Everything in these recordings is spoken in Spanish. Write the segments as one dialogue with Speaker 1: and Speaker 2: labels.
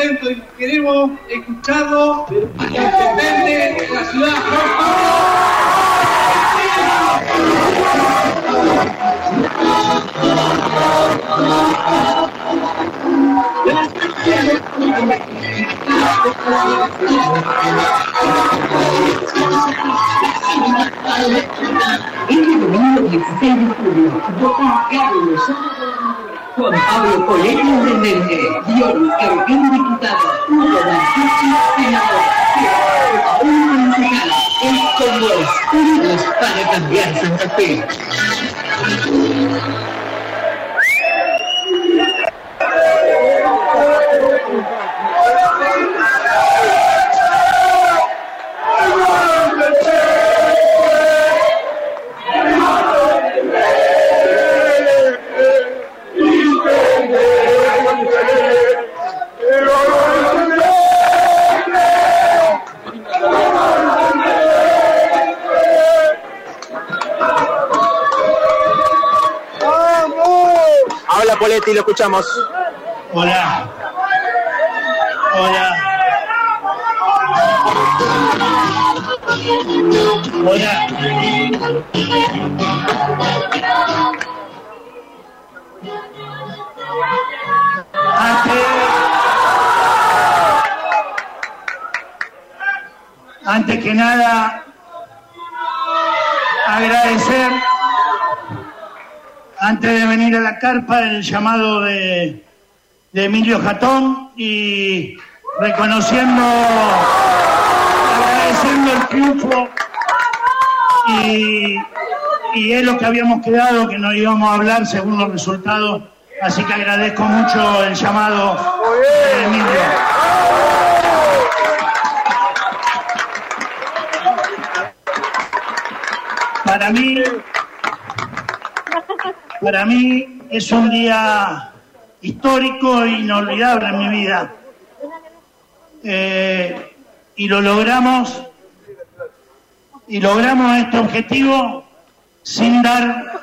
Speaker 1: y queremos escucharlo. El de la ciudad.
Speaker 2: Este domingo 16 de julio, Juan Pablo Coletti, intendente, Dion Carrequín, diputado, Hugo Mancucci, senador, Paul Municipal, es con vos, unidos para cambiar Santa Fe.
Speaker 3: Poletti, lo escuchamos.
Speaker 4: Hola. Hola. Hola. Antes, antes que nada, agradecer, antes de venir a la carpa, el llamado de, Emilio Jatón y reconociendo, agradeciendo el triunfo y, y es lo que habíamos quedado, que nos íbamos a hablar según los resultados, así que agradezco mucho el llamado de Emilio. Para mí, para mí es un día histórico e inolvidable en mi vida. Eh, y lo logramos, y logramos este objetivo sin dar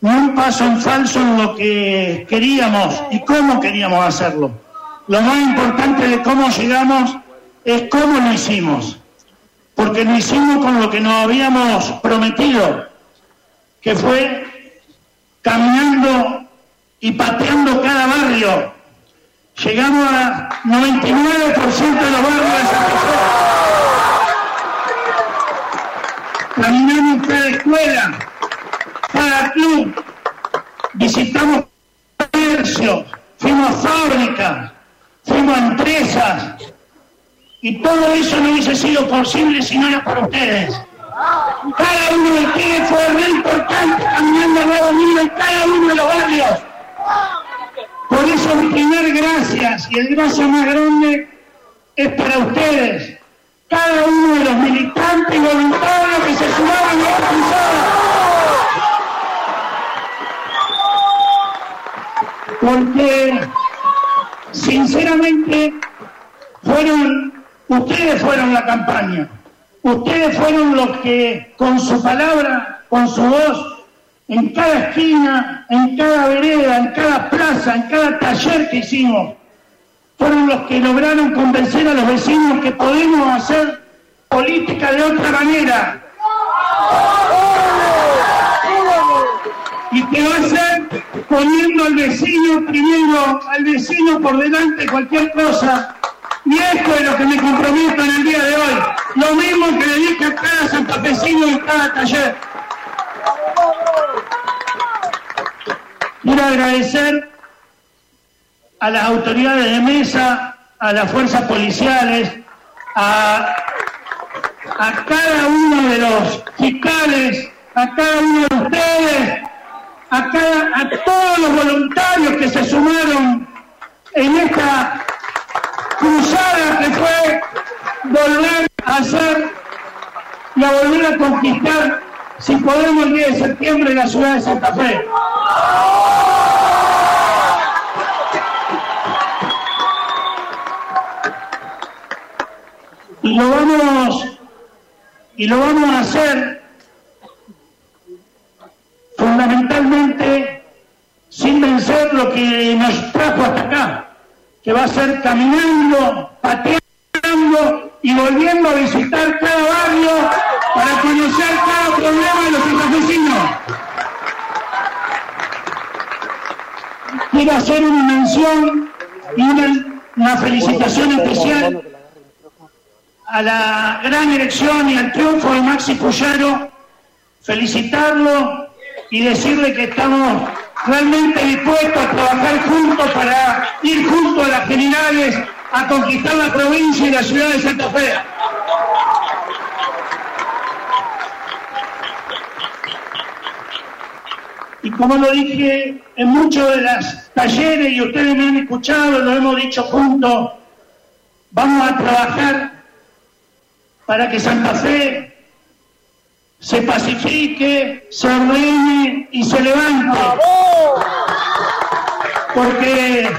Speaker 4: ni un paso en falso en lo que queríamos y cómo queríamos hacerlo. Lo más importante de cómo llegamos es cómo lo hicimos, porque lo hicimos con lo que nos habíamos prometido, que fue caminando y pateando cada barrio. Llegamos a 99% de los barrios de Santa Fe. Caminamos cada escuela, cada club, visitamos comercio, fuimos a fábricas, fuimos a empresas, y todo eso no hubiese sido posible si no era por ustedes. Cada uno de ustedes fue en cada uno de los barrios. Por eso mi primer gracias y el gracias más grande es para ustedes, cada uno de los militantes y voluntarios que se sumaron a esta cruzada. Porque sinceramente fueron, ustedes fueron la campaña, ustedes fueron los que con su palabra, con su voz, en cada esquina, en cada vereda, en cada plaza, en cada taller que hicimos, fueron los que lograron convencer a los vecinos que podemos hacer política de otra manera. Y que va a ser poniendo al vecino primero, al vecino por delante de cualquier cosa. Y esto es lo que me comprometo en el día de hoy. Lo mismo que le dije a cada santafesino en cada taller. Quiero agradecer a las autoridades de mesa, a las fuerzas policiales, a, cada uno de los fiscales, a cada uno de ustedes, a, cada, a todos los voluntarios que se sumaron en esta cruzada que fue volver a hacer y a volver a conquistar, si podemos, el 10 de septiembre la ciudad de Santa Fe. Lo vamos y lo vamos a hacer fundamentalmente sin vencer lo que nos trajo hasta acá, que va a ser caminando, pateando y volviendo a visitar cada barrio para conocer cada problema de los santafesinos. Quiero hacer una mención y una, una felicitación especial a la gran elección y al triunfo de Maxi Puyaro, felicitarlo y decirle que estamos realmente dispuestos a trabajar juntos para ir juntos a las generales a conquistar la provincia y la ciudad de Santa Fe. Y como lo dije en muchos de los talleres y ustedes me han escuchado, lo hemos dicho juntos, vamos a trabajar para que Santa Fe se pacifique, se ordene y se levante. Porque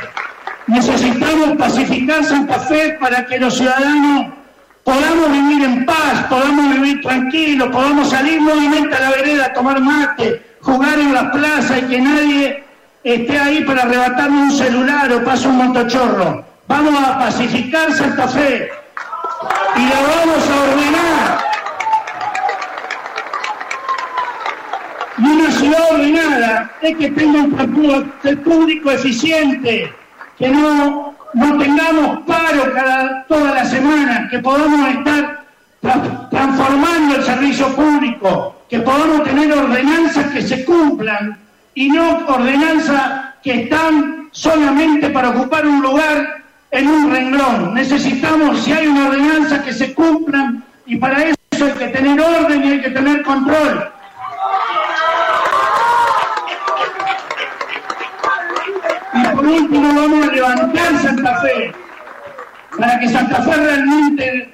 Speaker 4: necesitamos pacificar Santa Fe para que los ciudadanos podamos vivir en paz, podamos vivir tranquilos, podamos salir nuevamente a la vereda a tomar mate, jugar en la plaza y que nadie esté ahí para arrebatarme un celular o pase un motochorro. Vamos a pacificar Santa Fe y la vamos a ordenar. Y una ciudad ordenada es que tenga un transporte público eficiente, que no, no tengamos paro cada, toda la semana, que podamos estar tra- transformando el servicio público, que podamos tener ordenanzas que se cumplan y no ordenanzas que están solamente para ocupar un lugar en un renglón. Necesitamos, si hay una ordenanza, que se cumplan y para eso hay que tener orden y hay que tener control. Y por último vamos a levantar Santa Fe, para que Santa Fe realmente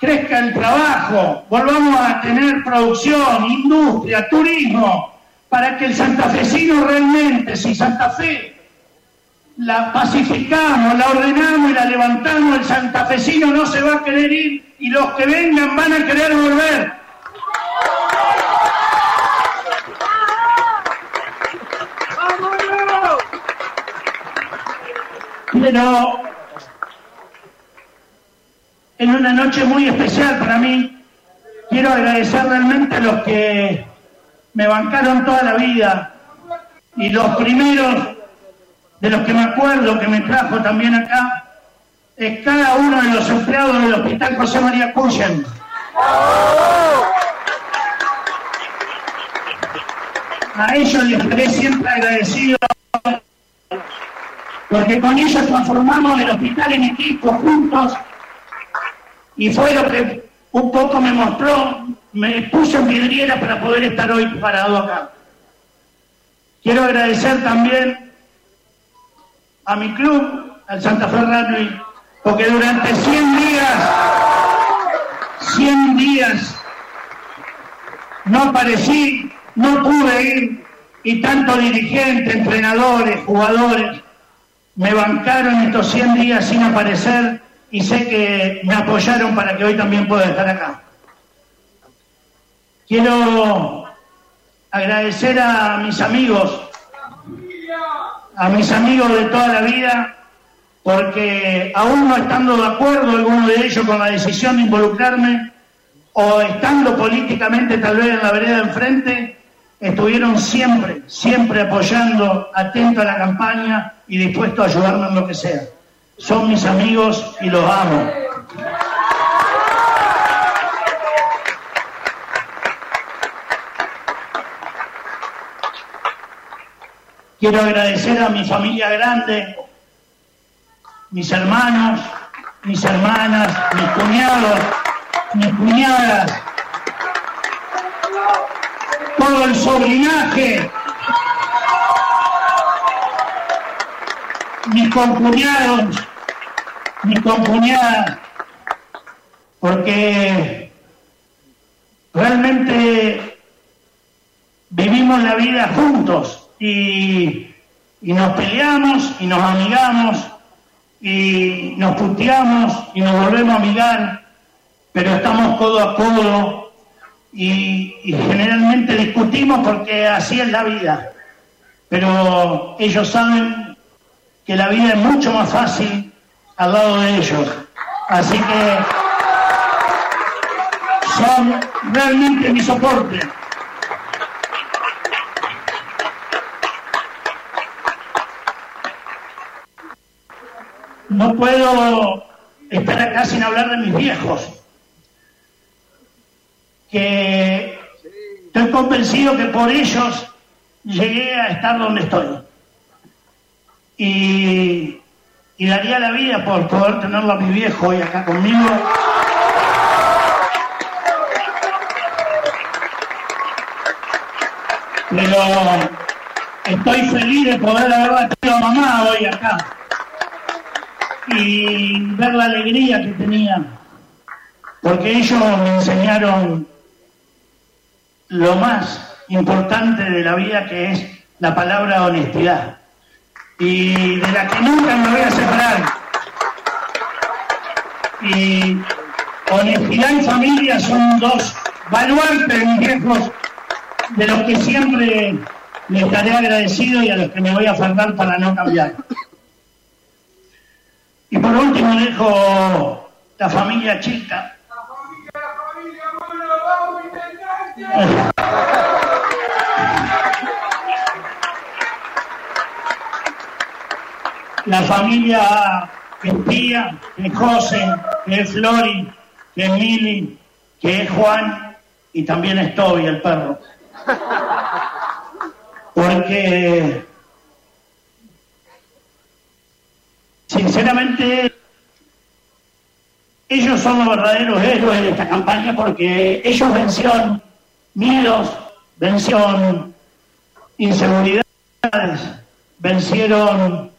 Speaker 4: crezca el trabajo, volvamos a tener producción, industria, turismo, para que el santafesino realmente, si Santa Fe la pacificamos, la ordenamos y la levantamos, el santafesino no se va a querer ir y los que vengan van a querer volver. Pero en una noche muy especial para mí, quiero agradecer realmente a los que me bancaron toda la vida y los primeros de los que me acuerdo que me trajo también acá es cada uno de los empleados del Hospital José María Cuyen. A ellos les estaré siempre agradecido porque con ellos transformamos el hospital en equipo juntos y fue lo que un poco me mostró, me puso en vidriera para poder estar hoy parado acá. Quiero agradecer también a mi club, al Santa Fe Rugby, porque durante 100 días, 100 días, no aparecí, no pude ir, y tanto dirigentes, entrenadores, jugadores, me bancaron estos 100 días sin aparecer y sé que me apoyaron para que hoy también pueda estar acá. Quiero agradecer a mis amigos, a mis amigos de toda la vida, porque aún no estando de acuerdo alguno de ellos con la decisión de involucrarme, o estando políticamente tal vez en la vereda enfrente, estuvieron siempre, siempre apoyando, atentos a la campaña y dispuestos a ayudarme en lo que sea. Son mis amigos y los amo. Quiero agradecer a mi familia grande, mis hermanos, mis hermanas, mis cuñados, mis cuñadas, todo el sobrinaje, mis concuñados, mis concuñadas, porque realmente vivimos la vida juntos y, y nos peleamos y nos amigamos y nos puteamos y nos volvemos a amigar, pero estamos codo a codo y, y generalmente discutimos porque así es la vida. Pero ellos saben que la vida es mucho más fácil al lado de ellos. Así que son realmente mi soporte. No puedo estar acá sin hablar de mis viejos, que estoy convencido que por ellos llegué a estar donde estoy. Y, daría la vida por poder tenerlo a mi viejo hoy acá conmigo. Pero estoy feliz de poder haberla tenido a mamá hoy acá y ver la alegría que tenía, porque ellos me enseñaron lo más importante de la vida que es la palabra honestidad y de la que nunca me voy a separar. Y honestidad y familia son dos baluartes viejos de los que siempre les estaré agradecido y a los que me voy a aferrar para no cambiar. Por último dejo la familia chica. La familia que es Pía, que es José, que es Flori, que es Mili, que es Juan y también es Toby, el perro. Porque sinceramente ellos son los verdaderos héroes de esta campaña porque ellos vencieron miedos, vencieron inseguridades, vencieron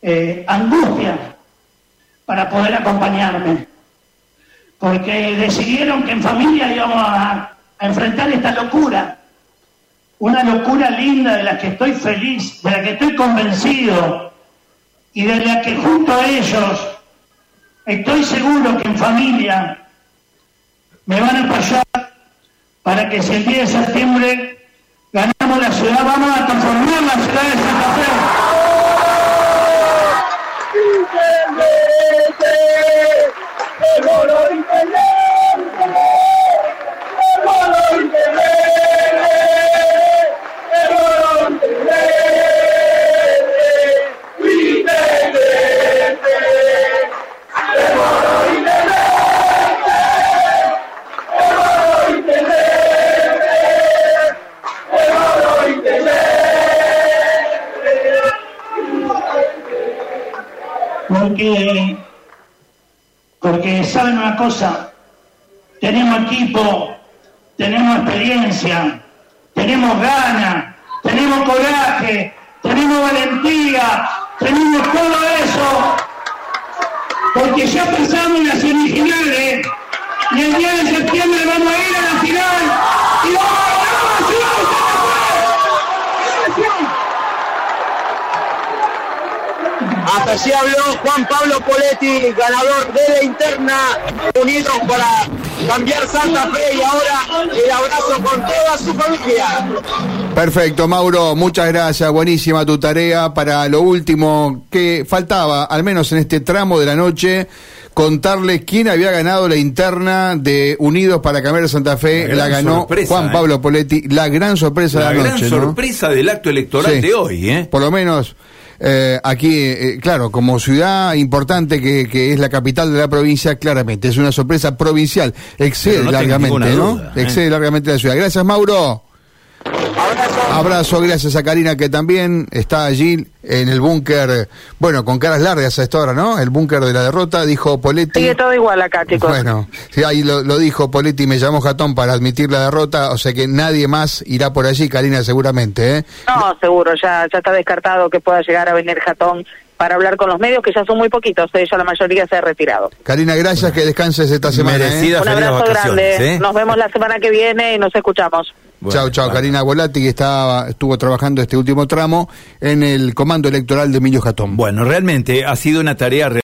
Speaker 4: eh, angustias para poder acompañarme. Porque decidieron que en familia íbamos a, a enfrentar esta locura. Una locura linda de la que estoy feliz, de la que estoy convencido y de la que junto a ellos estoy seguro que en familia me van a apoyar para que si el 10 de septiembre ganamos la ciudad, vamos a transformar la ciudad de Porque, porque saben una cosa, tenemos equipo, tenemos experiencia, tenemos ganas, tenemos coraje, tenemos valentía, tenemos todo eso, porque ya pensamos en las semifinales y el día de septiembre vamos a ir a la final y vamos a ganar la ciudad de Santa Fe.
Speaker 3: Allí habló Juan Pablo Poletti, ganador de la interna, unidos para cambiar Santa Fe y ahora el abrazo con toda su familia.
Speaker 5: Perfecto, Mauro, muchas gracias. Buenísima tu tarea. Para lo último que faltaba, al menos en este tramo de la noche, contarle quién había ganado la interna de Unidos para Cambiar Santa Fe.
Speaker 6: La
Speaker 5: La,
Speaker 6: gran
Speaker 5: ganó
Speaker 6: sorpresa,
Speaker 5: Juan
Speaker 6: ¿eh?
Speaker 5: Pablo Poletti. La gran sorpresa
Speaker 6: La
Speaker 5: de la
Speaker 6: gran
Speaker 5: noche, ¿no?
Speaker 6: sorpresa del acto electoral
Speaker 5: Sí.
Speaker 6: de hoy, ¿eh?
Speaker 5: Por lo menos eh, aquí, eh, claro, como ciudad importante que, que es la capital de la provincia, claramente es una sorpresa provincial. Excede
Speaker 6: no
Speaker 5: largamente, ¿no?
Speaker 6: ¿eh?
Speaker 5: Excede largamente la ciudad. Gracias, Mauro. Abrazo, gracias a Karina que también está allí en el búnker, eh, bueno, con caras largas a esta hora, ¿no? El búnker de la derrota, dijo Poletti.
Speaker 7: Sigue todo igual acá, chicos.
Speaker 5: Bueno, sí, ahí lo, lo dijo Poletti, me llamó Jatón para admitir la derrota, o sea que nadie más irá por allí, Karina, seguramente, ¿eh?
Speaker 7: No, seguro, ya, ya está descartado que pueda llegar a venir Jatón para hablar con los medios, que ya son muy poquitos, de ellos la mayoría se ha retirado.
Speaker 5: Karina, gracias, que descanses esta semana. ¿eh?
Speaker 7: Un abrazo grande,
Speaker 6: ¿eh?
Speaker 7: nos vemos la semana que viene y nos escuchamos.
Speaker 6: Bueno,
Speaker 5: chao, chao,
Speaker 6: bueno.
Speaker 5: Karina Volati, que estaba, estuvo trabajando este último tramo en el comando electoral de Emilio Jatón.
Speaker 6: Bueno, realmente ha sido una tarea